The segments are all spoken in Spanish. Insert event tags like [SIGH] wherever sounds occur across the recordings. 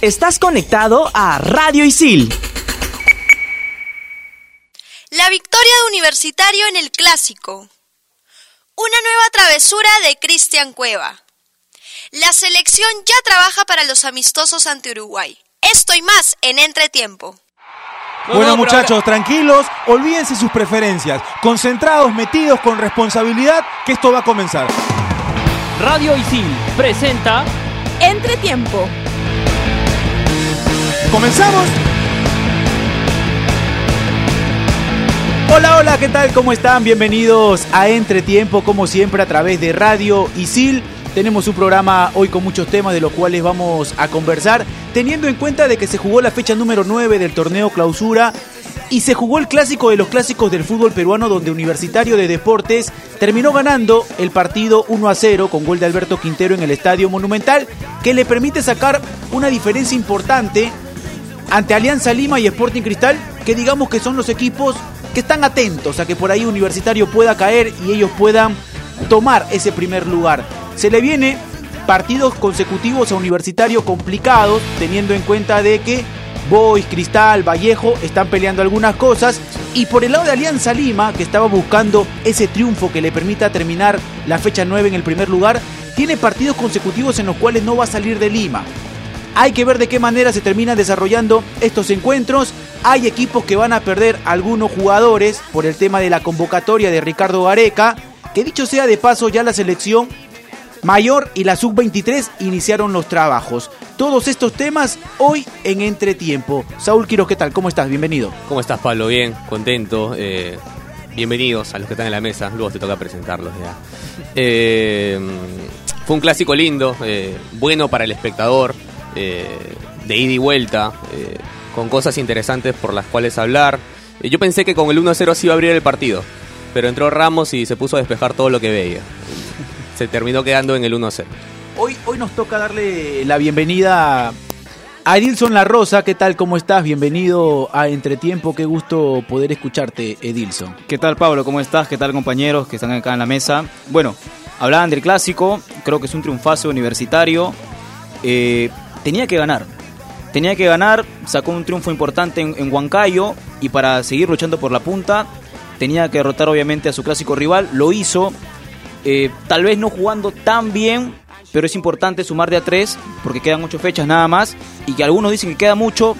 Estás conectado a Radio Isil. La victoria de Universitario en el Clásico. Una nueva travesura de Cristian Cueva. La selección ya trabaja para los amistosos ante Uruguay. Esto y más en Entretiempo. Bueno muchachos, tranquilos, olvídense sus preferencias, concentrados, metidos con responsabilidad, que esto va a comenzar. Radio Isil presenta Entretiempo. ¿Comenzamos? Hola, hola, ¿qué tal? ¿Cómo están? Bienvenidos a Entretiempo, como siempre, a través de Radio Isil. Tenemos un programa hoy con muchos temas de los cuales vamos a conversar, teniendo en cuenta de que se jugó la fecha número 9 del torneo clausura y se jugó el clásico de los clásicos del fútbol peruano donde Universitario de Deportes terminó ganando el partido 1 a 0 con gol de Alberto Quintero en el Estadio Monumental que le permite sacar una diferencia importante ante Alianza Lima y Sporting Cristal que digamos que son los equipos que están atentos a que por ahí Universitario pueda caer y ellos puedan tomar ese primer lugar. Se le viene partidos consecutivos a Universitario complicados, teniendo en cuenta de que Boys, Cristal, Vallejo están peleando algunas cosas. Y por el lado de Alianza Lima, que estaba buscando ese triunfo que le permita terminar la fecha 9 en el primer lugar, tiene partidos consecutivos en los cuales no va a salir de Lima. Hay que ver de qué manera se terminan desarrollando estos encuentros. Hay equipos que van a perder algunos jugadores por el tema de la convocatoria de Ricardo Gareca. Que dicho sea de paso, ya la selección mayor y la sub-23 iniciaron los trabajos. Todos estos temas hoy en Entretiempo. Saúl Quiroz, ¿qué tal? ¿Cómo estás? Bienvenido. ¿Cómo estás, Pablo? Bien, contento. Eh, bienvenidos a los que están en la mesa. Luego te toca presentarlos ya. Eh, fue un clásico lindo, eh, bueno para el espectador, de ida y vuelta, con cosas interesantes por las cuales hablar. yo pensé que con el 1-0 se iba a abrir el partido, pero entró Ramos y se puso a despejar todo lo que veía se terminó quedando en el 1-0. Hoy, hoy nos toca darle la bienvenida a Edilson La Rosa. ¿Qué tal? ¿Cómo estás? Bienvenido a Entretiempo. Qué gusto poder escucharte, Edilson. ¿Qué tal, Pablo? ¿Cómo estás? ¿Qué tal, compañeros que están acá en la mesa? Bueno, hablaban del clásico. Creo que es un triunfazo universitario. Eh, tenía que ganar. Tenía que ganar. Sacó un triunfo importante en, en Huancayo. Y para seguir luchando por la punta, tenía que derrotar, obviamente, a su clásico rival. Lo hizo eh, tal vez no jugando tan bien, pero es importante sumar de a tres porque quedan ocho fechas nada más y que algunos dicen que queda mucho,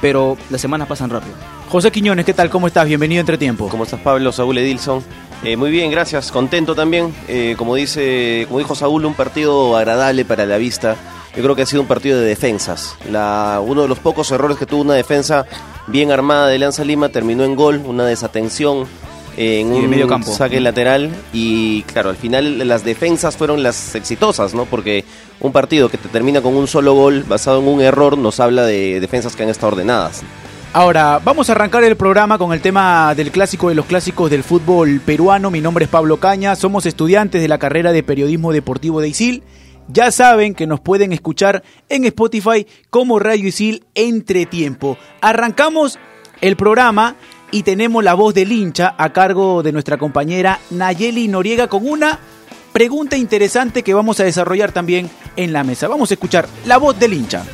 pero las semanas pasan rápido. José Quiñones, ¿qué tal? ¿Cómo estás? Bienvenido entre tiempo. ¿Cómo estás, Pablo? Saúl Edilson. Eh, muy bien, gracias. Contento también. Eh, como, dice, como dijo Saúl, un partido agradable para la vista. Yo creo que ha sido un partido de defensas. La, uno de los pocos errores que tuvo una defensa bien armada de Lanza Lima terminó en gol, una desatención en un medio campo. saque lateral y claro, al final las defensas fueron las exitosas, ¿no? Porque un partido que te termina con un solo gol basado en un error nos habla de defensas que han estado ordenadas. Ahora, vamos a arrancar el programa con el tema del clásico de los clásicos del fútbol peruano. Mi nombre es Pablo Caña, somos estudiantes de la carrera de periodismo deportivo de ISIL. Ya saben que nos pueden escuchar en Spotify como Radio Isil entre tiempo. Arrancamos el programa y tenemos la voz del hincha a cargo de nuestra compañera Nayeli Noriega con una pregunta interesante que vamos a desarrollar también en la mesa. Vamos a escuchar la voz del hincha.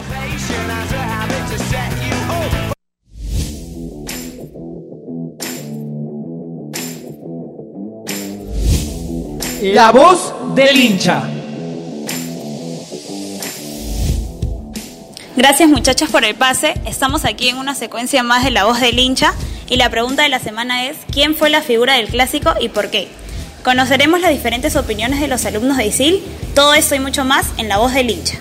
La voz del hincha. Gracias muchachos por el pase. Estamos aquí en una secuencia más de La voz del hincha y la pregunta de la semana es, ¿quién fue la figura del clásico y por qué? Conoceremos las diferentes opiniones de los alumnos de ISIL, todo esto y mucho más en La Voz del Hincha.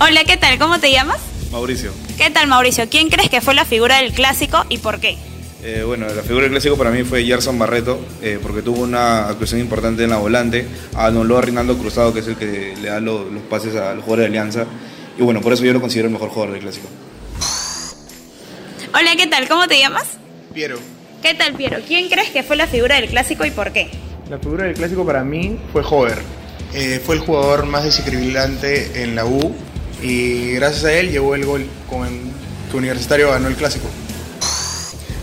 Hola, ¿qué tal? ¿Cómo te llamas? Mauricio. ¿Qué tal, Mauricio? ¿Quién crees que fue la figura del clásico y por qué? Eh, bueno, la figura del clásico para mí fue Gerson Barreto, eh, porque tuvo una actuación importante en la volante. Anuló a Rinaldo Cruzado, que es el que le da los, los pases a los jugadores de Alianza. Y bueno, por eso yo lo considero el mejor jugador del clásico. Hola, ¿qué tal? ¿Cómo te llamas? Piero. ¿Qué tal, Piero? ¿Quién crees que fue la figura del clásico y por qué? La figura del clásico para mí fue Hover. Eh, fue el jugador más desequilibrante en la U y gracias a él llegó el gol con el que Universitario ganó el clásico.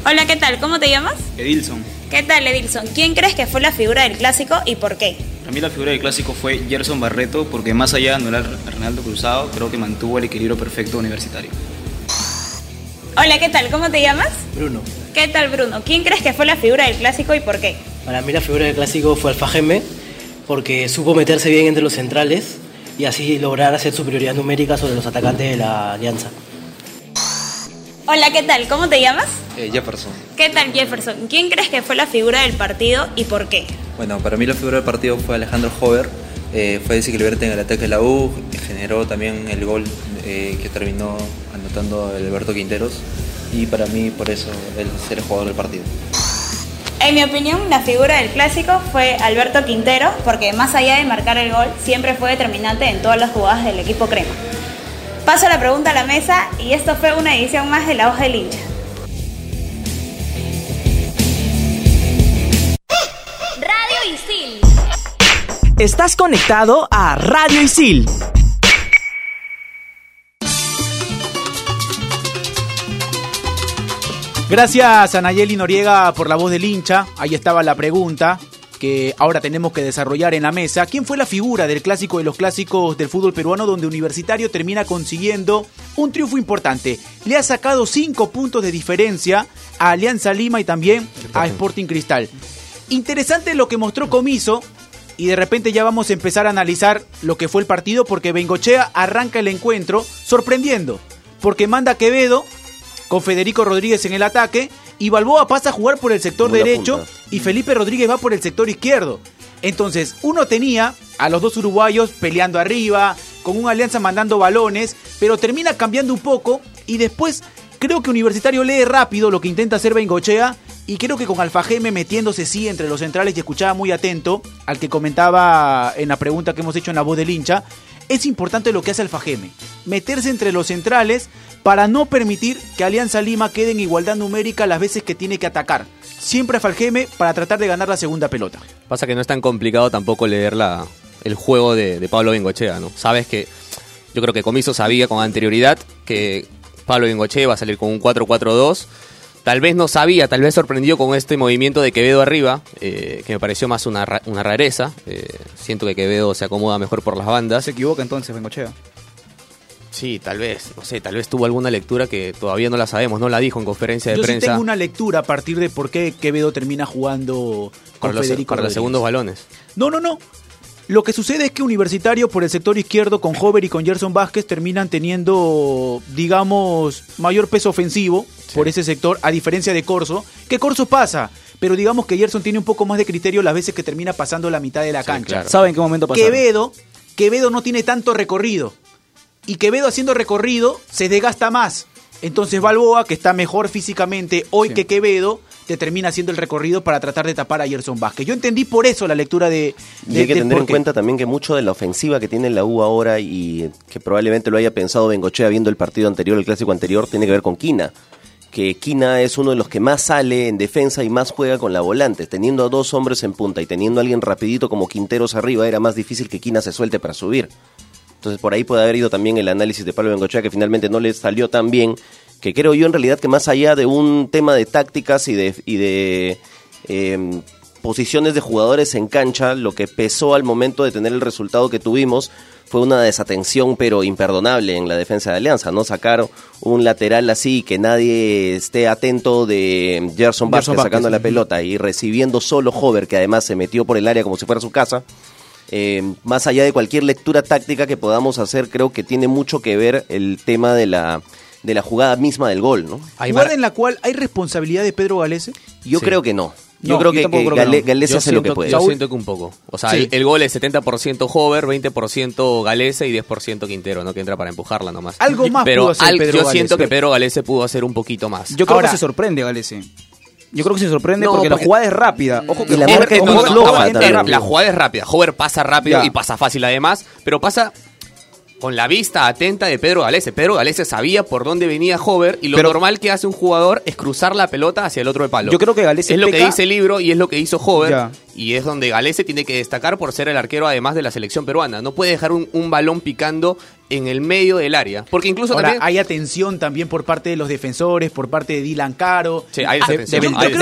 Hola, ¿qué tal? ¿Cómo te llamas? Edilson. ¿Qué tal, Edilson? ¿Quién crees que fue la figura del clásico y por qué? Para mí la figura del clásico fue Gerson Barreto porque más allá de anular a Ronaldo Cruzado, creo que mantuvo el equilibrio perfecto universitario. Hola, ¿qué tal? ¿Cómo te llamas? Bruno. ¿Qué tal, Bruno? ¿Quién crees que fue la figura del clásico y por qué? Para mí la figura del clásico fue Alfa Gemme porque supo meterse bien entre los centrales y así lograr hacer superioridad numérica sobre los atacantes de la Alianza. Hola, ¿qué tal? ¿Cómo te llamas? Eh, Jefferson. ¿Qué tal, Jefferson? ¿Quién crees que fue la figura del partido y por qué? Bueno, para mí la figura del partido fue Alejandro Hover. Eh, fue desequilibrante en el ataque de la U, generó también el gol eh, que terminó anotando el Alberto Quinteros y para mí por eso él es el jugador del partido. En mi opinión, la figura del clásico fue Alberto Quintero, porque más allá de marcar el gol, siempre fue determinante en todas las jugadas del equipo crema. Paso la pregunta a la mesa y esto fue una edición más de La Voz del Hincha. Radio Isil. Estás conectado a Radio Isil. Gracias a Nayeli Noriega por la voz del hincha. Ahí estaba la pregunta que ahora tenemos que desarrollar en la mesa. ¿Quién fue la figura del clásico de los clásicos del fútbol peruano donde Universitario termina consiguiendo un triunfo importante? Le ha sacado cinco puntos de diferencia a Alianza Lima y también a Sporting Cristal. Interesante lo que mostró Comiso y de repente ya vamos a empezar a analizar lo que fue el partido porque Bengochea arranca el encuentro sorprendiendo porque manda a Quevedo con Federico Rodríguez en el ataque y Balboa pasa a jugar por el sector derecho y Felipe Rodríguez va por el sector izquierdo. Entonces, uno tenía a los dos uruguayos peleando arriba, con una alianza mandando balones, pero termina cambiando un poco y después creo que Universitario lee rápido lo que intenta hacer Bengochea y creo que con Alfa Geme metiéndose sí entre los centrales y escuchaba muy atento al que comentaba en la pregunta que hemos hecho en la voz del hincha, es importante lo que hace Alfa Geme, meterse entre los centrales para no permitir que Alianza Lima quede en igualdad numérica las veces que tiene que atacar. Siempre Alfa Geme para tratar de ganar la segunda pelota. Pasa que no es tan complicado tampoco leer la, el juego de, de Pablo Bengochea, ¿no? Sabes que yo creo que Comiso sabía con anterioridad que Pablo Bengochea iba a salir con un 4-4-2. Tal vez no sabía, tal vez sorprendió con este movimiento de Quevedo arriba, eh, que me pareció más una, ra- una rareza. Eh, siento que Quevedo se acomoda mejor por las bandas. Se equivoca entonces Bengochea. Sí, tal vez, no sé, tal vez tuvo alguna lectura que todavía no la sabemos, no la dijo en conferencia de Yo sí prensa tengo una lectura a partir de por qué Quevedo termina jugando con para los, Federico para los segundos balones. No, no, no. Lo que sucede es que Universitario por el sector izquierdo con Hover y con Gerson Vázquez terminan teniendo, digamos, mayor peso ofensivo por ese sector, a diferencia de Corso, que Corso pasa, pero digamos que Gerson tiene un poco más de criterio las veces que termina pasando la mitad de la cancha. ¿Sabe en qué momento pasó? Quevedo, Quevedo no tiene tanto recorrido. Y Quevedo haciendo recorrido se desgasta más. Entonces Balboa, que está mejor físicamente hoy que Quevedo, te termina haciendo el recorrido para tratar de tapar a Gerson Vázquez. Yo entendí por eso la lectura de... Y de- hay que tener en cuenta también que mucho de la ofensiva que tiene la U ahora y que probablemente lo haya pensado Bengochea viendo el partido anterior, el clásico anterior, tiene que ver con Quina. Que Quina es uno de los que más sale en defensa y más juega con la volante. Teniendo a dos hombres en punta y teniendo a alguien rapidito como Quinteros arriba, era más difícil que Quina se suelte para subir. Entonces por ahí puede haber ido también el análisis de Pablo Bengochea que finalmente no le salió tan bien, que creo yo en realidad que más allá de un tema de tácticas y de, y de eh, posiciones de jugadores en cancha, lo que pesó al momento de tener el resultado que tuvimos fue una desatención pero imperdonable en la defensa de Alianza, ¿no? Sacar un lateral así que nadie esté atento de Gerson Vázquez sacando la pelota y recibiendo solo Hover, que además se metió por el área como si fuera su casa. Eh, más allá de cualquier lectura táctica que podamos hacer, creo que tiene mucho que ver el tema de la, de la jugada misma del gol, ¿no? Jugada en la cual hay responsabilidad de Pedro Galese. Yo Sí. creo que no. Yo No, creo yo que, que Gale- no. Galese Yo hace lo que puede. Yo siento que un poco. O sea, Sí. el, el gol es 70% Hover, 20% Galese y 10% Quintero, ¿no? Que entra para empujarla nomás. Algo más Pero pudo hacer al- Pedro yo siento que Pedro Galese pudo hacer un poquito más. Yo creo Ahora- que se sorprende Galese. Yo creo que se sorprende No, porque, porque- la jugada es rápida. Ojo que Y la Hover- marca es ojo que entra también. rápido. La jugada es rápida. Hover pasa rápido Ya. y pasa fácil además, pero pasa con la vista atenta de Pedro Galese. Pedro Galese sabía por dónde venía Hover y lo Pero- normal que hace un jugador es cruzar la pelota hacia el otro de palo. Yo creo que Galese es lo que peca- dice el libro y es lo que hizo Hover, Ya. Y es donde Galese tiene que destacar por ser el arquero además de la selección peruana. No puede dejar un, un balón picando en el medio del área. Porque incluso Ahora, también... hay atención también por parte de los defensores, por parte de Dylan Caro. Sí, hay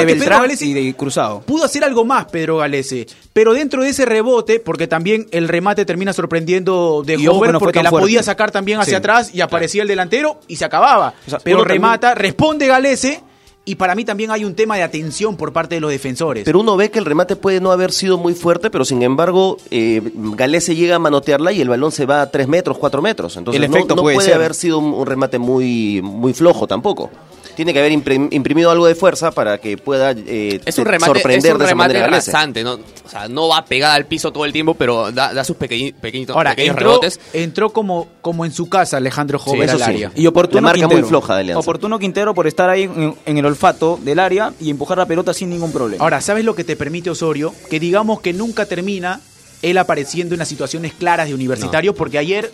Beltrán y de Cruzado. Pudo hacer algo más Pedro Galese, pero dentro de ese rebote, porque también el remate termina sorprendiendo de Hover, no porque la fuerte. podía sacar también hacia Sí, atrás y aparecía el delantero y se acababa. sea, pero también- remata, responde Galese y para mí también hay un tema de atención por parte de los defensores. Pero uno ve que el remate puede no haber sido muy fuerte, pero sin embargo, eh, Galese llega a manotearla y el balón se va a 3 metros, 4 metros. Entonces El no, efecto no puede puede haber sido un, un remate muy, muy flojo tampoco. Tiene que haber imprim- imprimido algo de fuerza para que pueda eh, Es un te- remate, es sorprender un de esa manera rasante, ¿no? O sea, no va pegada al piso todo el tiempo, pero da, da sus pequeñi- pequeñitos, Ahora, pequeños entró, rebotes. entró como, como en su casa Alejandro Jover eso al sí. área. Y oportuno marca Quintero. muy floja de Alianza. Oportuno Quintero por estar ahí en, en el olfato del área y empujar la pelota sin ningún problema. Ahora, ¿sabes lo que te permite Osorio? Que digamos que nunca termina él apareciendo en las situaciones claras de universitario, porque ayer,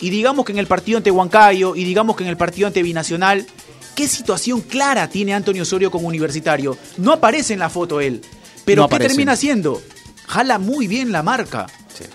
y digamos que en el partido ante Huancayo, y digamos que en el partido ante Binacional, ¿qué situación clara tiene Antonio Osorio con universitario? No aparece en la foto él, pero No ¿qué aparece. termina haciendo? Jala muy bien la marca.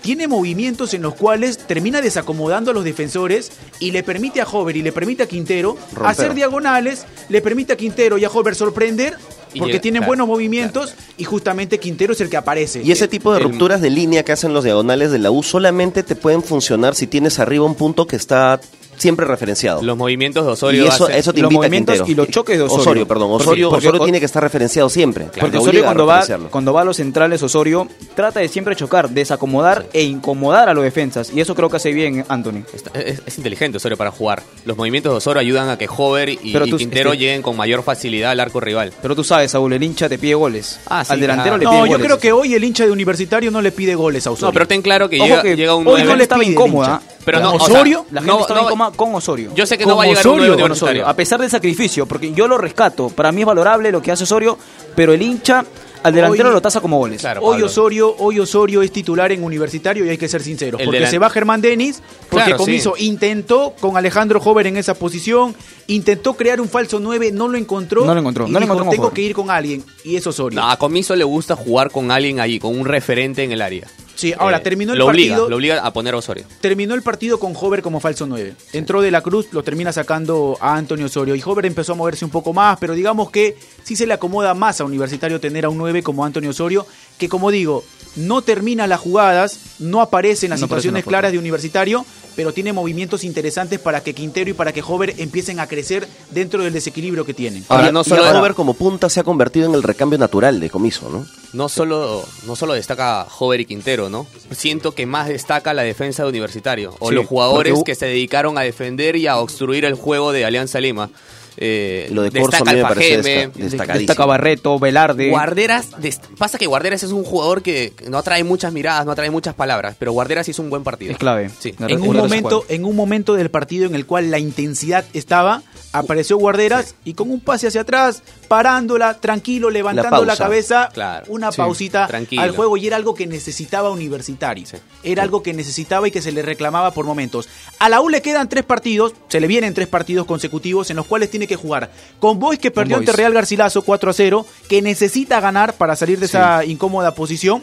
Tiene movimientos en los cuales termina desacomodando a los defensores y le permite a Hover y le permite a Quintero hacer diagonales, le permite a Quintero y a Hover sorprender porque llega- tienen claro, buenos movimientos y justamente Quintero es el que aparece. Y ese tipo de El- rupturas de línea que hacen los diagonales de la U solamente te pueden funcionar si tienes arriba un punto que está siempre referenciado. Los movimientos de Osorio y eso, hacen- eso te los invita movimientos Quintero. y los choques de Osorio. perdón. Porque- Osorio, porque- Osorio tiene que estar referenciado siempre. Porque Osorio cuando va, cuando va a los centrales, Osorio trata de siempre chocar, desacomodar e incomodar a los defensas. Y eso creo que hace bien Anthony. Está- Es, es inteligente Osorio para jugar. Los movimientos de Osorio ayudan a que Hover y, Pero y tú- Quintero este- lleguen con mayor facilidad al arco rival. Pero tú sabes, Saúl, el hincha te pide goles. Ah, sí, Al delantero ah. le no, pide yo goles. creo que hoy el hincha de Universitario no le pide goles a Osorio. No, pero ten claro que Ojo llega, que llega un hoy no le estaba incómoda. Pero no, ¿Con o sea, Osorio? La gente no- estaba no- incómoda con Osorio. Yo sé que Con no va a llegar Osorio, un con universitario. A pesar del sacrificio, porque yo lo rescato. Para mí es valorable lo que hace Osorio, pero el hincha al delantero Hoy- lo tasa como goles. Claro, Hoy. Osorio, hoy Osorio es titular en Universitario y hay que ser sinceros. El porque delan- se va Germán Denis, porque Claro, Comiso sí. intentó con Alejandro Jover en esa posición, intentó crear un falso 9, no lo encontró. No lo encontró, y no lo dijo, encontró con tengo que ir con alguien. Y es Osorio. No, a Comiso le gusta jugar con alguien ahí, con un referente en el área. Sí, ahora Eh, terminó el lo partido. Obliga, lo obliga a poner a Osorio. Terminó el partido con Hover como falso 9. Entró de la Cruz, lo termina sacando a Antonio Osorio. Y Hover empezó a moverse un poco más, pero digamos que sí se le acomoda más a Universitario tener a un 9 como Antonio Osorio, que como digo, no termina las jugadas, no aparece en las No situaciones claras de Universitario, pero tiene movimientos interesantes para que Quintero y para que Hover empiecen a crecer dentro del desequilibrio que tienen. Ahora, Y- no y solo- a Hover como punta se ha convertido en el recambio natural de Comiso, ¿no? No solo, no solo destaca Hover y Quintero, ¿no? Siento que más destaca la defensa de Universitario. O Sí, los jugadores porque que se dedicaron a defender y a obstruir el juego de Alianza Lima. Eh, Lo de Corso a destaca mí me Fajeme, desca-. Destaca Barreto, Velarde. Guarderas, pasa que Guarderas es un jugador que no atrae muchas miradas, no atrae muchas palabras, pero Guarderas hizo un buen partido. Es clave. Sí. En un, momento, en un momento del partido en el cual la intensidad estaba, apareció Guarderas y con un pase hacia atrás, parándola, tranquilo, levantando la, cabeza, Claro. una Sí, pausita tranquilo. al juego y era algo que necesitaba Universitario. Era algo que necesitaba y que se le reclamaba por momentos. A la U le quedan tres partidos, se le vienen tres partidos consecutivos en los cuales tiene que jugar con Boys que perdió ante Real Garcilaso 4 a 0, que necesita ganar para salir de esa incómoda posición.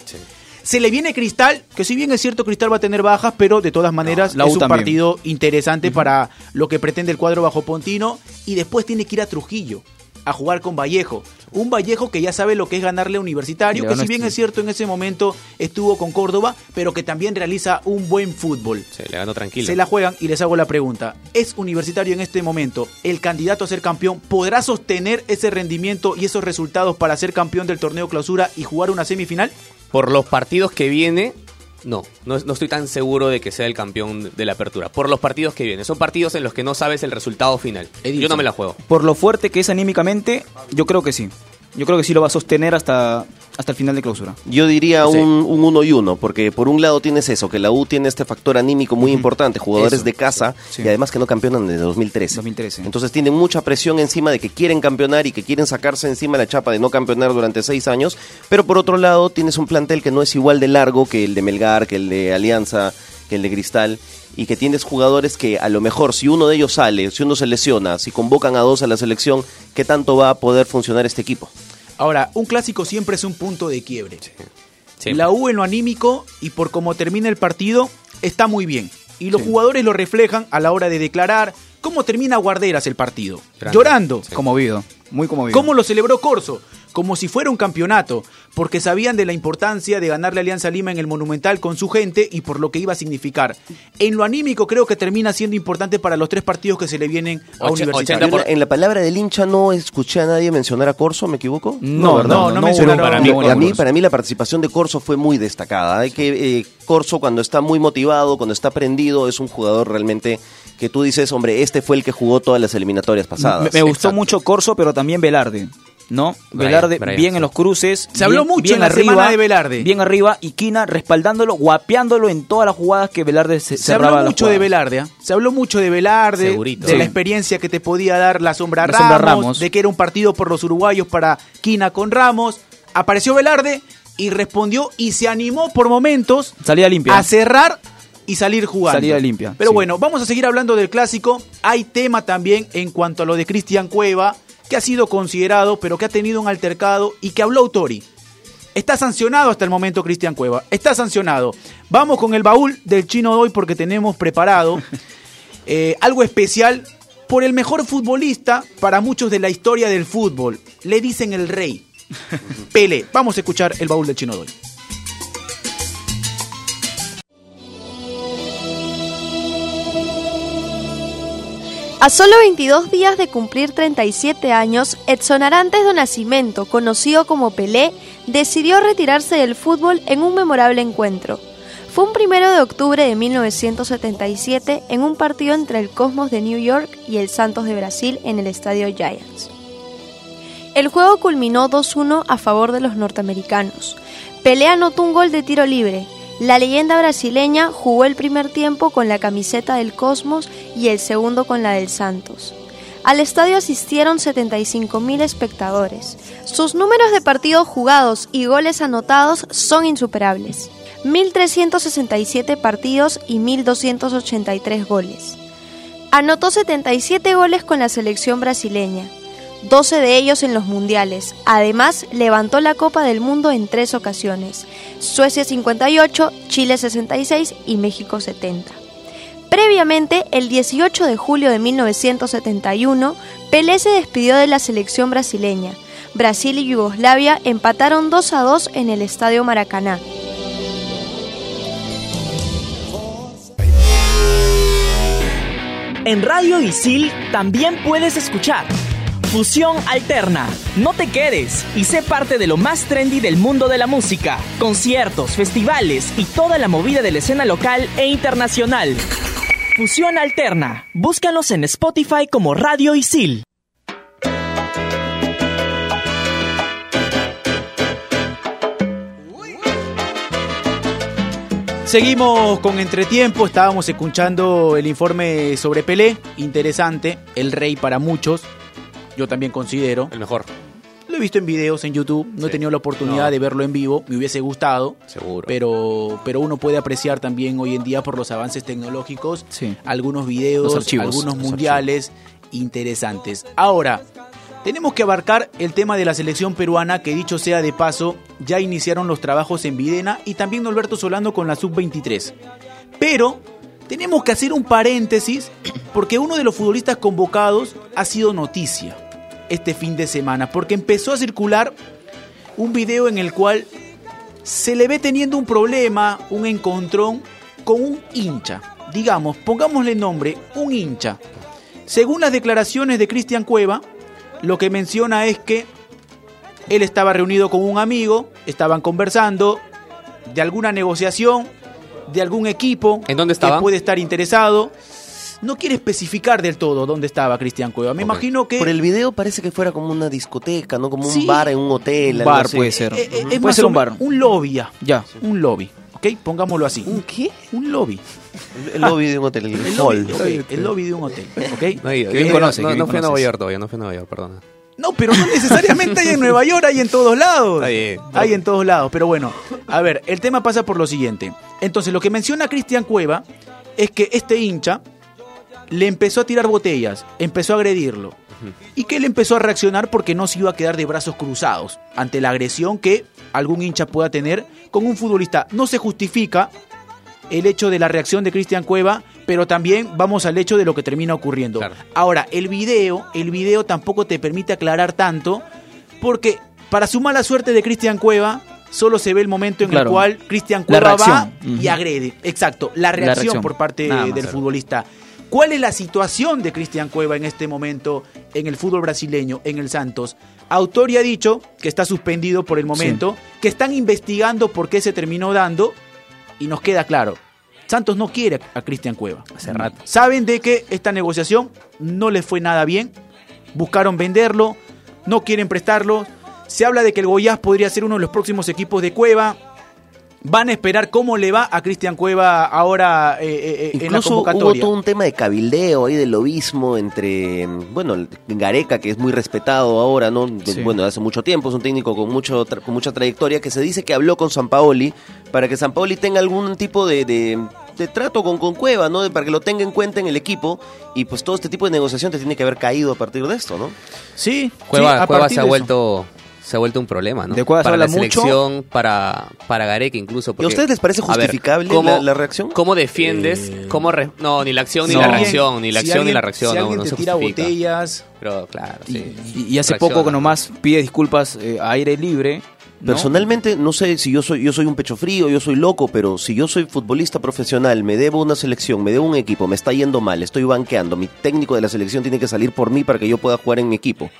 Se le viene Cristal, que si bien es cierto Cristal va a tener bajas, pero de todas maneras la es un también. partido interesante para lo que pretende el cuadro bajo Pontino. Y después tiene que ir a Trujillo a jugar con Vallejo. Un Vallejo que ya sabe lo que es ganarle a Universitario, que si bien es cierto en ese momento estuvo con Córdoba, pero que también realiza un buen fútbol. Se le ganó tranquilo. Se la juegan y les hago la pregunta. ¿Es Universitario en este momento el candidato a ser campeón? ¿Podrá sostener ese rendimiento y esos resultados para ser campeón del torneo clausura y jugar una semifinal? Por los partidos que viene, no, no, no estoy tan seguro de que sea el campeón de la apertura. Por los partidos que viene. Son partidos en los que no sabes el resultado final. Yo no me la juego. Por lo fuerte que es anímicamente, yo creo que sí. Yo creo que sí lo va a sostener hasta, hasta el final de clausura. Yo diría Sí. un, un uno y uno, porque por un lado tienes eso, que la U tiene este factor anímico muy importante, jugadores Eso. de casa Sí. y además que no campeonan desde 2013. 2013. Entonces tienen mucha presión encima de que quieren campeonar y que quieren sacarse encima la chapa de no campeonar durante seis años, pero por otro lado tienes un plantel que no es igual de largo que el de Melgar, que el de Alianza, que el de Cristal, y que tienes jugadores que a lo mejor si uno de ellos sale, si uno se lesiona, si convocan a dos a la selección, ¿qué tanto va a poder funcionar este equipo? Ahora, un clásico siempre es un punto de quiebre. Sí. La U en lo anímico y por cómo termina el partido está muy bien. Y los jugadores lo reflejan a la hora de declarar cómo termina Guarderas el partido. Grande. Llorando. Conmovido, muy conmovido. ¿Cómo lo celebró Corso? Como si fuera un campeonato, porque sabían de la importancia de ganar la Alianza Lima en el Monumental con su gente y por lo que iba a significar. En lo anímico creo que termina siendo importante para los tres partidos que se le vienen a Universitario. en la- en la palabra del hincha no escuché a nadie mencionar a Corso, ¿me equivoco? No, ¿verdad? no, no mencionaron para mí, mí, para mí la participación de Corso fue muy destacada. Hay que eh, Corso cuando está muy motivado, cuando está prendido, es un jugador realmente que tú dices, hombre, este fue el que jugó todas las eliminatorias pasadas. Me, me gustó mucho Corso, pero también Velarde. ¿No? Brian, Velarde Brian, bien sí. en los cruces. Se habló bien- mucho bien en la arriba, semana de Velarde. Bien arriba y Quina respaldándolo, guapeándolo en todas las jugadas que Velarde se, Se cerraba habló mucho de. Velarde, ¿ah? se habló mucho de Velarde, Segurito. de Sí. la experiencia que te podía dar la sombra, La Ramos, sombra Ramos. de que era un partido por los uruguayos para Quina con Ramos. Apareció Velarde y respondió y se animó por momentos Salida limpia. a cerrar y salir jugando. Salida limpia, Pero sí. bueno, vamos a seguir hablando del clásico. Hay tema también en cuanto a lo de Cristian Cueva, que ha sido considerado, pero que ha tenido un altercado y que habló Autori. Está sancionado hasta el momento Cristian Cueva. Está sancionado. Vamos con el baúl del chino de hoy porque tenemos preparado [LAUGHS] eh, algo especial por el mejor futbolista para muchos de la historia del fútbol. Le dicen el rey. [LAUGHS] Pele. Vamos a escuchar el baúl del chino de hoy. A solo 22 días de cumplir 37 años, Edson Arantes do Nascimento, conocido como Pelé, decidió retirarse del fútbol en un memorable encuentro. Fue un primero de octubre de 1977 en un partido entre el Cosmos de New York y el Santos de Brasil en el Estadio Giants. El juego culminó 2-1 a favor de los norteamericanos. Pelé anotó un gol de tiro libre. La leyenda brasileña jugó el primer tiempo con la camiseta del Cosmos y el segundo con la del Santos. Al estadio asistieron 75.000 espectadores. Sus números de partidos jugados y goles anotados son insuperables. 1.367 partidos y 1.283 goles. Anotó 77 goles con la selección brasileña, 12 de ellos en los mundiales. Además, levantó la Copa del Mundo en tres ocasiones, Suecia 58, Chile 66 y México 70. Previamente, el 18 de julio de 1971, Pelé se despidió de la selección brasileña. Brasil y Yugoslavia empataron 2 a 2 en el Estadio Maracaná. En Radio Isil también puedes escuchar Fusión Alterna. No te quedes y sé parte de lo más trendy del mundo de la música. Conciertos, festivales y toda la movida de la escena local e internacional. Fusión Alterna. Búscanos en Spotify como Radio Isil. Seguimos con Entretiempo, estábamos escuchando el informe sobre Pelé, interesante, el rey para muchos, yo también considero. El mejor. Lo he visto en videos en YouTube, no he tenido la oportunidad No. de verlo en vivo, me hubiese gustado. Seguro. Pero, pero uno puede apreciar también hoy en día por los avances tecnológicos algunos videos, archivos, algunos mundiales interesantes. Ahora, tenemos que abarcar el tema de la selección peruana, que dicho sea de paso, ya iniciaron los trabajos en Videna y también Norberto Solano con la sub-23. Pero tenemos que hacer un paréntesis porque uno de los futbolistas convocados ha sido noticia este fin de semana, porque empezó a circular un video en el cual se le ve teniendo un problema, un encontrón con un hincha. Digamos, pongámosle nombre, un hincha. Según las declaraciones de Cristian Cueva, lo que menciona es que él estaba reunido con un amigo, estaban conversando de alguna negociación, de algún equipo ¿En dónde estaba? que puede estar interesado. No quiere especificar del todo dónde estaba Cristian Cueva. Me imagino que Por el video parece que fuera como una discoteca, ¿no? Como un Sí. bar en un hotel. Un algo bar así. puede ser. Eh, eh, es puede más ser un bar. Un lobby ya. Ya. Un lobby. ¿Ok? Pongámoslo así. ¿Un qué? Un lobby. El lobby de un hotel, el, lobby, ok, el lobby de un hotel. ¿Ok? [LAUGHS] No, conoce, fui a Nueva. York todavía, no fui a Nueva York, perdona. No, pero no necesariamente hay en Nueva York, hay en todos lados. Bien. Hay en todos lados. Pero bueno, a ver, el tema pasa por lo siguiente. Entonces, lo que menciona Cristian Cueva es que este hincha le empezó a tirar botellas, empezó a agredirlo. y que él empezó a reaccionar porque no se iba a quedar de brazos cruzados ante la agresión que algún hincha pueda tener con un futbolista. No se justifica el hecho de la reacción de Cristian Cueva, pero también vamos al hecho de lo que termina ocurriendo. Ahora, el video, el video tampoco te permite aclarar tanto, porque para su mala suerte de Cristian Cueva, solo se ve el momento en Claro. el cual Cristian Cueva va y agrede. Exacto, la reacción, reacción. por parte Nada del futbolista. ¿Cuál es la situación de Cristian Cueva en este momento en el fútbol brasileño, en el Santos? Autori ha dicho que está suspendido por el momento, que están investigando por qué se terminó dando y nos queda claro. Santos no quiere a Cristian Cueva. Hace rato. Saben de que esta negociación no les fue nada bien. Buscaron venderlo, no quieren prestarlo. Se habla de que el Goiás podría ser uno de los próximos equipos de Cueva. Van a esperar cómo le va a Cristian Cueva ahora eh, eh, eh, en la Incluso hubo convocatoria. todo un tema de cabildeo ahí, de lobismo entre, bueno, Gareca, que es muy respetado ahora, ¿no? Sí. Bueno, hace mucho tiempo, es un técnico con, mucho, tra- con mucha trayectoria, que se dice que habló con Sampaoli para que Sampaoli tenga algún tipo de, de- de trato con, con Cueva, ¿no? De- Para que lo tenga en cuenta en el equipo y pues todo este tipo de negociación te tiene que haber caído a partir de esto, ¿no? Sí, Cueva, a Cueva partir se ha eso. Se ha vuelto un problema, ¿no? De se para la mucho. selección, para para Gareca incluso. porque- ustedes les parece a ver, justificable ¿cómo- la- la reacción? ¿Cómo defiendes? ¿Cómo re- no, ni la acción ni la reacción, ni la si acción ni alguien- la reacción, si no, alguien no te se tira justifica. botellas. Pero claro, sí. Y, y hace Reacciona. poco nomás pide disculpas eh, a aire libre. ¿no? Personalmente, no sé si yo soy, yo soy un pecho frío, yo soy loco, pero si yo soy futbolista profesional, me debo una selección, me debo un equipo, me está yendo mal, estoy banqueando, mi técnico de la selección tiene que salir por mí para que yo pueda jugar en mi equipo,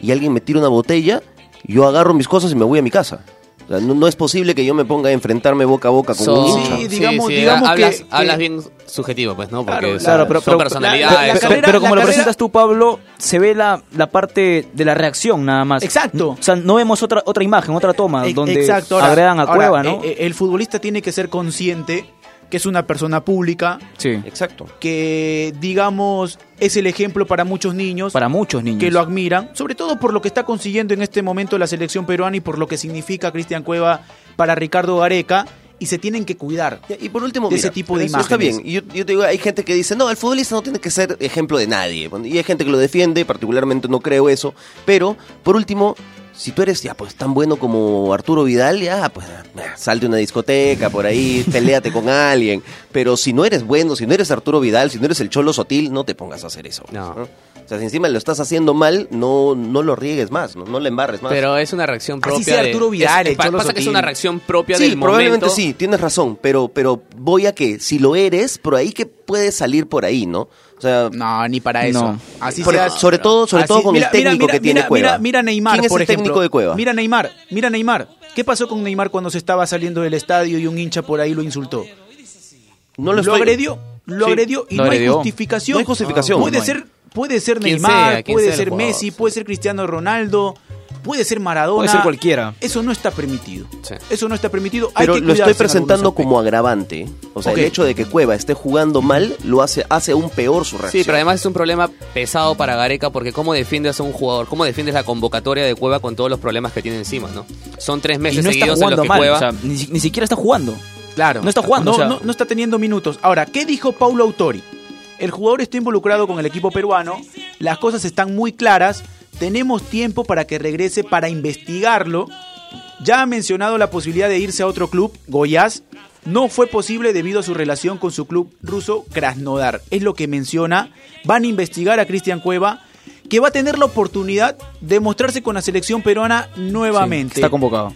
y alguien me tira una botella, yo agarro mis cosas y me voy a mi casa. O sea, no, no es posible que yo me ponga a enfrentarme boca a boca con un hincha. sí, digamos- sí, digamos hablas, que- hablas bien subjetivo, pues, ¿no? Porque Claro, o sea, Claro, pero, son pero- personalidades. la- la Pe- carrera- pero como lo carrera- presentas tú, Pablo, se ve la, la parte de la reacción nada más. Exacto. O sea, no vemos otra otra imagen, otra toma donde Exacto, ahora- agredan a ahora, Cueva, ¿no? eh, eh, el futbolista tiene que ser consciente que es una persona pública, sí. Exacto. que digamos es el ejemplo para muchos niños. Para muchos niños. que lo admiran, sobre todo por lo que está consiguiendo en este momento la selección peruana y por lo que significa Cristian Cueva para Ricardo Gareca, y se tienen que cuidar. Y por último, de mira, ese tipo de eso Está imágenes. bien. Yo, yo te digo, hay gente que dice, no, el futbolista no tiene que ser ejemplo de nadie. Y hay gente que lo defiende, particularmente no creo eso. Pero, por último, si tú eres ya pues tan bueno como Arturo Vidal, ya pues salte a una discoteca por ahí, [LAUGHS] peleate con alguien. Pero si no eres bueno, si no eres Arturo Vidal, si no eres el Cholo Sotil, no te pongas a hacer eso. No. ¿no? O sea, si encima lo estás haciendo mal, no, no lo riegues más, no, no le embarres más. Pero es una reacción Así propia sea de- Arturo Vidal, es- el pa- Cholo pasa que es una reacción propia sí, del probablemente momento. sí, tienes razón, pero, pero voy a que si lo eres, por ahí que puedes salir por ahí, ¿no? O sea, No, ni para eso. No. Así Por- sea- sobre todo, sobre así- todo con mira, el técnico mira, mira, que tiene mira, Cueva. Mira, mira Neymar, ¿Quién es por el ejemplo. técnico de Cueva? Mira Neymar, mira Neymar. ¿Qué pasó con Neymar cuando se estaba saliendo del estadio y un hincha por ahí lo insultó? no lo, lo agredió, lo Sí. agredió y no hay agredió. justificación. No hay justificación. Puede No hay. ser, puede ser Neymar, sea, puede ser Messi, puede ser Cristiano Ronaldo, puede ser Maradona. Puede ser cualquiera. Eso no está permitido. Sí. Eso no está permitido. Hay Pero que lo estoy presentando como agravante. O sea, el hecho de que Cueva esté jugando mal lo hace, hace aún peor su reacción. Sí, pero además es un problema pesado para Gareca porque cómo defiendes a un jugador, cómo defiendes la convocatoria de Cueva con todos los problemas que tiene encima, ¿no? Son tres Y meses no está seguidos en los jugando que mal, Cueva... o sea, ni, si- ni siquiera está jugando. Claro. No está jugando, No, o sea- no- no está teniendo minutos. Ahora, ¿qué dijo Paulo Autori? El jugador está involucrado con el equipo peruano. Las cosas están muy claras. Tenemos tiempo para que regrese para investigarlo. Ya ha mencionado la posibilidad de irse a otro club, Goiás. No fue posible debido a su relación con su club ruso Krasnodar. Es lo que menciona. Van a investigar a Cristian Cueva, que va a tener la oportunidad de mostrarse con la selección peruana nuevamente. Sí, está convocado.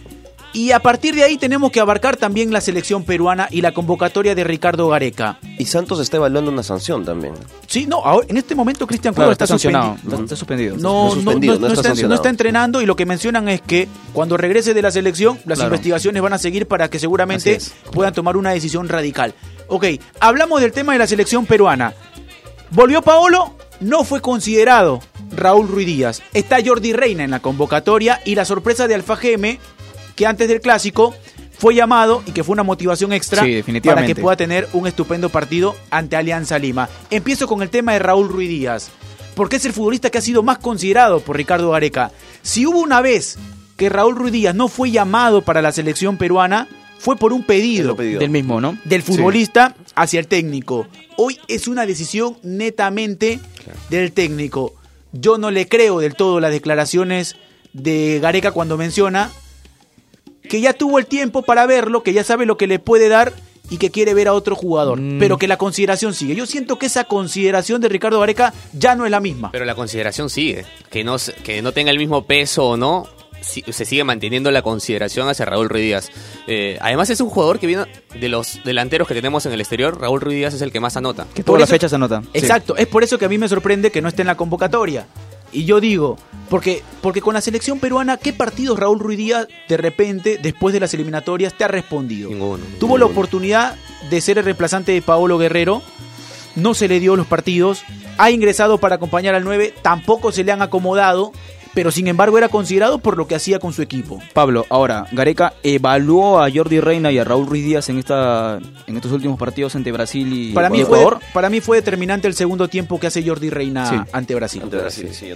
Y a partir de ahí tenemos que abarcar también la selección peruana y la convocatoria de Ricardo Gareca. Y Santos está evaluando una sanción también. Sí, no, ahora, en este momento Cristian Claro, Cueva está está, sancionado. suspendido. Está, suspendido. No, Está no, suspendido, no- no no está está, sancionado. no está entrenando y lo que mencionan es que cuando regrese de la selección, las Claro. investigaciones van a seguir para que seguramente puedan tomar una decisión radical. Ok, hablamos del tema de la selección peruana. Volvió Paolo, no fue considerado Raúl Ruiz Díaz. Está Jordi Reina en la convocatoria y la sorpresa de Alfa Geme, que antes del clásico fue llamado y que fue una motivación extra Sí, definitivamente. para que pueda tener un estupendo partido ante Alianza Lima. Empiezo con el tema de Raúl Ruiz Díaz, porque es el futbolista que ha sido más considerado por Ricardo Gareca. Si hubo una vez que Raúl Ruiz Díaz no fue llamado para la selección peruana, fue por un pedido. Del mismo, ¿no? del futbolista hacia el técnico. Hoy es una decisión netamente del técnico. yo no le creo del todo las declaraciones de Gareca cuando menciona que ya tuvo el tiempo para verlo, que ya sabe lo que le puede dar y que quiere ver a otro jugador, Mm. pero que la consideración sigue. Yo siento que esa consideración de Ricardo Gareca ya no es la misma. Pero la consideración sigue. Que no, se- que no tenga el mismo peso o no, si- se sigue manteniendo la consideración hacia Raúl Ruiz Díaz. Eh, además es un jugador que viene de los delanteros que tenemos en el exterior. Raúl Ruiz Díaz es el que más anota. Que todas las fechas se anota. Exacto, es por eso que a mí me sorprende que no esté en la convocatoria. Y yo digo, porque, porque con la selección peruana, ¿qué partidos Raúl Ruiz Díaz de repente, después de las eliminatorias, te ha respondido? Ninguno. Tuvo la oportunidad de ser el reemplazante de Paolo Guerrero, no se le dio los partidos, ha ingresado para acompañar al 9, tampoco se le han acomodado, pero sin embargo era considerado por lo que hacía con su equipo. Pablo, ahora, Gareca evaluó a Jordi Reina y a Raúl Ruiz Díaz en esta en estos últimos partidos ante Brasil y Para mí, Ecuador. fue, para mí fue determinante el segundo tiempo que hace Jordi Reina Sí. ante Brasil.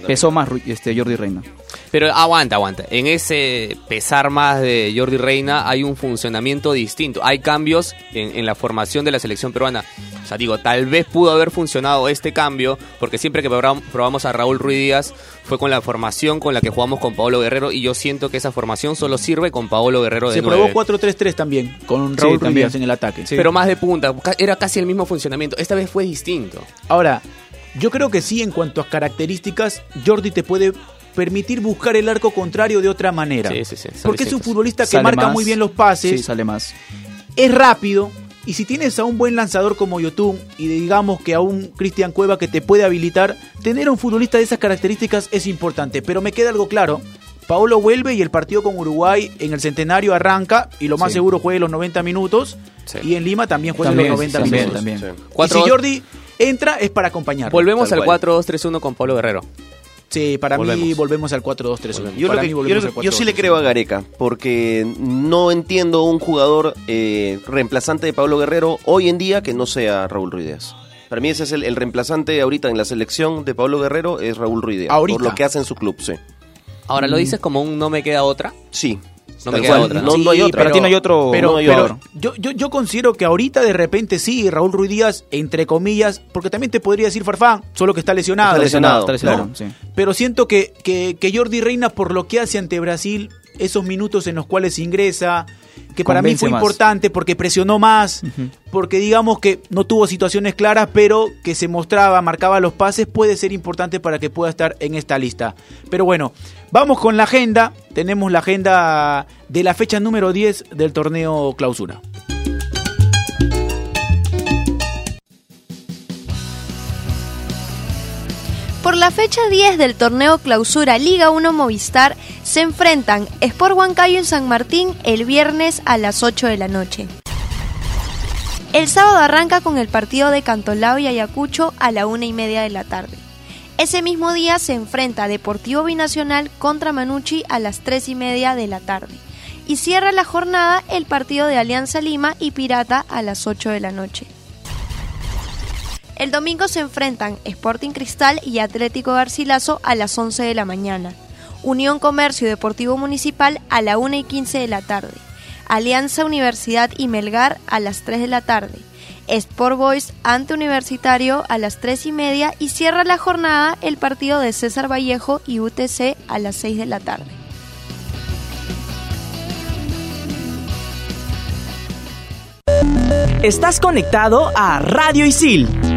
Pesó más este, Jordi Reina. Pero aguanta, aguanta. En ese pesar más de Jordi Reina hay un funcionamiento distinto. Hay cambios en, en la formación de la selección peruana. O sea, digo, tal vez pudo haber funcionado este cambio, porque siempre que probam- probamos a Raúl Ruiz Díaz fue con la formación con la que jugamos con Paolo Guerrero y yo siento que esa formación solo sirve con Paolo Guerrero de Se probó 4-3-3 también, con Sí, Raúl Ruiz también. Díaz en el ataque. Pero más de punta, era casi el mismo funcionamiento. Esta vez fue distinto. Ahora, yo creo que sí, en cuanto a características, Jordi te puede permitir buscar el arco contrario de otra manera. Sí, sí, sí, Porque es un futbolista que Sale marca más. muy bien los pases, Sí, sale más. es rápido. Y si tienes a un buen lanzador como Yotun y digamos que a un Cristian Cueva que te puede habilitar, tener a un futbolista de esas características es importante. Pero me queda algo claro. Paolo vuelve y el partido con Uruguay en el centenario arranca y lo más Sí. seguro juegue los 90 minutos. Y en Lima también juegue También, los 90 también, minutos. también. Y si Jordi entra es para acompañar. Volvemos al 4-2-3-1 con Pablo Guerrero. Sí, para mí Volvemos. volvemos al 4-2-3-1. Yo, lo Para que- mí yo volvemos lo- al yo sí le 4-2-3-1. creo a Gareca, porque no entiendo un jugador eh, reemplazante de Pablo Guerrero hoy en día que no sea Raúl Ruiz Díaz. Para mí ese es el, el reemplazante ahorita en la selección de Pablo Guerrero, es Raúl Ruiz Díaz. Ahorita. Por lo que hace en su club, sí. Ahora, ¿lo dices como un no me queda otra? Sí. No me queda cual. otra. No, no hay otra. pero- otro- Pero, no hay pero otro. yo, yo, yo considero que ahorita de repente sí, Raúl Ruiz Díaz, entre comillas, porque también te podría decir Farfán, solo que está lesionado. Está lesionado, Está lesionado, ¿no? sí. Pero siento que, que, que Jordi Reina, por lo que hace ante Brasil, esos minutos en los cuales ingresa, que para mí fue más. importante porque presionó más, porque digamos que no tuvo situaciones claras, pero que se mostraba, marcaba los pases, puede ser importante para que pueda estar en esta lista. Pero bueno, vamos con la agenda. Tenemos la agenda de la fecha número 10 del torneo clausura. Por la fecha 10 del torneo Clausura Liga 1 Movistar se enfrentan Sport Huancayo en San Martín el viernes a las 8 de la noche. El sábado arranca con el partido de Cantolao y Ayacucho a la una y media de la tarde. Ese mismo día se enfrenta Deportivo Binacional contra Manucci a las 3 y media de la tarde. Y cierra la jornada el partido de Alianza Lima y Pirata a las 8 de la noche. El domingo se enfrentan Sporting Cristal y Atlético Garcilaso a las 11 de la mañana. Unión Comercio y Deportivo Municipal a la 1 y 15 de la tarde. Alianza Universidad y Melgar a las 3 de la tarde. Sport Boys ante Universitario a las 3 y media y cierra la jornada el partido de César Vallejo y UTC a las 6 de la tarde. Estás conectado a Radio Isil.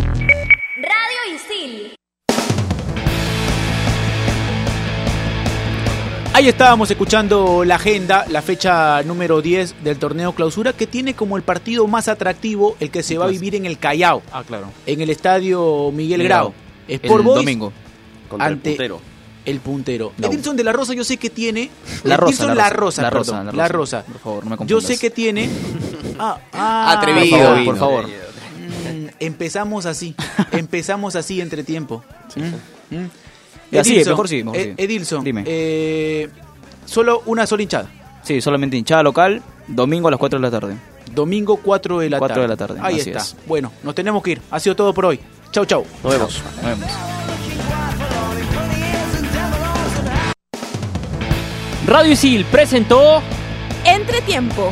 Ahí estábamos escuchando la agenda, la fecha número 10 del torneo clausura, que tiene como el partido más atractivo el que se va a vivir en el Callao, Ah, claro. en el estadio Miguel Grau. El Sport Boys domingo. Contra el ante puntero. el puntero. No. Edilson de la Rosa yo sé que tiene... La Rosa, Edilson la La Rosa, la perdón, Rosa, la La Rosa. Por favor, no me Yo confundas. sé que tiene... [LAUGHS] Ah, ah, Atrevido, por favor, por favor. Mm, empezamos así, empezamos así entre tiempo. Mm, mm. Sigue, Edilson, mejor sigue, mejor eh, sigue. Edilson, Dime. eh, solo una sola hinchada. Sí, solamente hinchada local, domingo a las 4 de la tarde. Domingo 4 de la 4 tarde. de la tarde, Ahí así está. es. Bueno, nos tenemos que ir. Ha sido todo por hoy. Chau, chau. Nos vemos. Nos vemos. Radio Isil presentó Entretiempo.